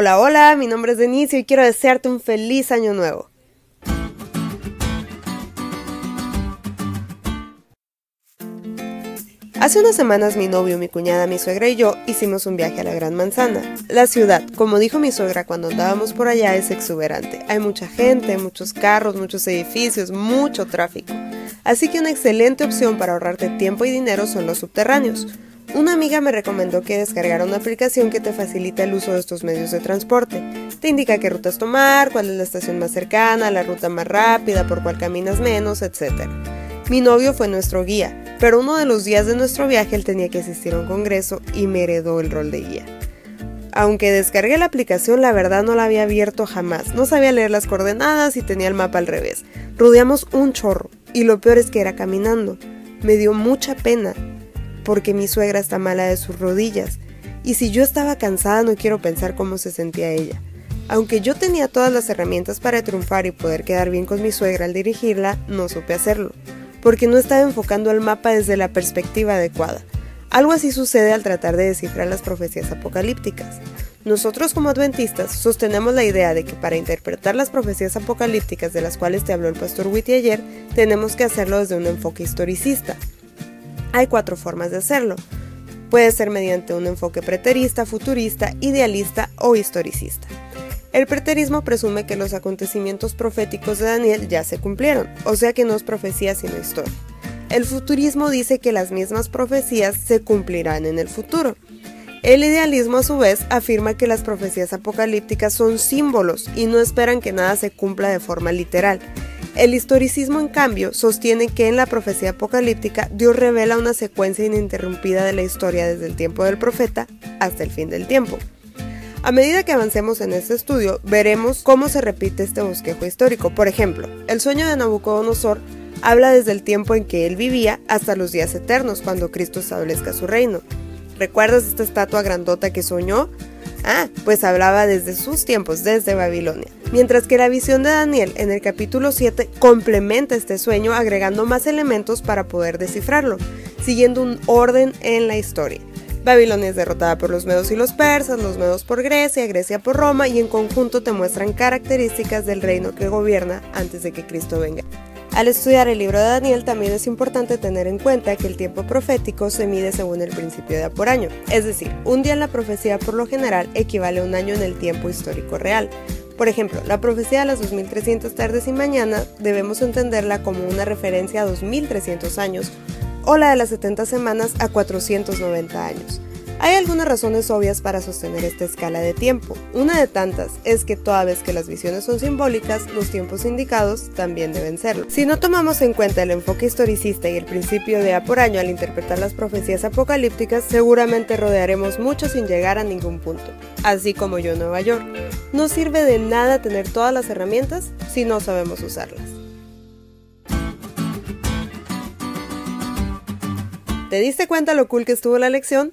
Hola, hola, mi nombre es Denise y quiero desearte un feliz año nuevo. Hace unas semanas mi novio, mi cuñada, mi suegra y yo hicimos un viaje a la Gran Manzana. La ciudad, como dijo mi suegra cuando andábamos por allá, es exuberante. Hay mucha gente, muchos carros, muchos edificios, mucho tráfico. Así que una excelente opción para ahorrarte tiempo y dinero son los subterráneos. Una amiga me recomendó que descargara una aplicación que te facilita el uso de estos medios de transporte. Te indica qué rutas tomar, cuál es la estación más cercana, la ruta más rápida, por cuál caminas menos, etc. Mi novio fue nuestro guía, pero uno de los días de nuestro viaje él tenía que asistir a un congreso y me heredó el rol de guía. Aunque descargué la aplicación, la verdad no la había abierto jamás. No sabía leer las coordenadas y tenía el mapa al revés. Rodeamos un chorro y lo peor es que era caminando. Me dio mucha pena porque mi suegra está mala de sus rodillas y si yo estaba cansada no quiero pensar cómo se sentía ella. Aunque yo tenía todas las herramientas para triunfar y poder quedar bien con mi suegra al dirigirla, no supe hacerlo porque no estaba enfocando el mapa desde la perspectiva adecuada. Algo así sucede al tratar de descifrar las profecías apocalípticas. Nosotros como adventistas sostenemos la idea de que para interpretar las profecías apocalípticas de las cuales te habló el pastor Whitty ayer, tenemos que hacerlo desde un enfoque historicista. Hay cuatro formas de hacerlo. Puede ser mediante un enfoque preterista, futurista, idealista o historicista. El preterismo presume que los acontecimientos proféticos de Daniel ya se cumplieron, o sea que no es profecía sino historia. El futurismo dice que las mismas profecías se cumplirán en el futuro. El idealismo a su vez afirma que las profecías apocalípticas son símbolos y no esperan que nada se cumpla de forma literal. El historicismo, en cambio, sostiene que en la profecía apocalíptica Dios revela una secuencia ininterrumpida de la historia desde el tiempo del profeta hasta el fin del tiempo. A medida que avancemos en este estudio, veremos cómo se repite este bosquejo histórico. Por ejemplo, el sueño de Nabucodonosor habla desde el tiempo en que él vivía hasta los días eternos, cuando Cristo establezca su reino. ¿Recuerdas esta estatua grandota que soñó? Ah, pues hablaba desde sus tiempos, desde Babilonia. Mientras que la visión de Daniel en el capítulo 7 complementa este sueño agregando más elementos para poder descifrarlo, siguiendo un orden en la historia. Babilonia es derrotada por los medos y los persas, los medos por Grecia, Grecia por Roma y en conjunto te muestran características del reino que gobierna antes de que Cristo venga. Al estudiar el libro de Daniel también es importante tener en cuenta que el tiempo profético se mide según el principio de por año, es decir, un día en la profecía por lo general equivale a un año en el tiempo histórico real. Por ejemplo, la profecía de las 2300 tardes y mañana debemos entenderla como una referencia a 2300 años o la de las 70 semanas a 490 años. Hay algunas razones obvias para sostener esta escala de tiempo. Una de tantas es que toda vez que las visiones son simbólicas, los tiempos indicados también deben serlo. Si no tomamos en cuenta el enfoque historicista y el principio de A por año al interpretar las profecías apocalípticas, seguramente rodearemos mucho sin llegar a ningún punto, así como yo en Nueva York. No sirve de nada tener todas las herramientas si no sabemos usarlas. ¿Te diste cuenta lo cool que estuvo la lección?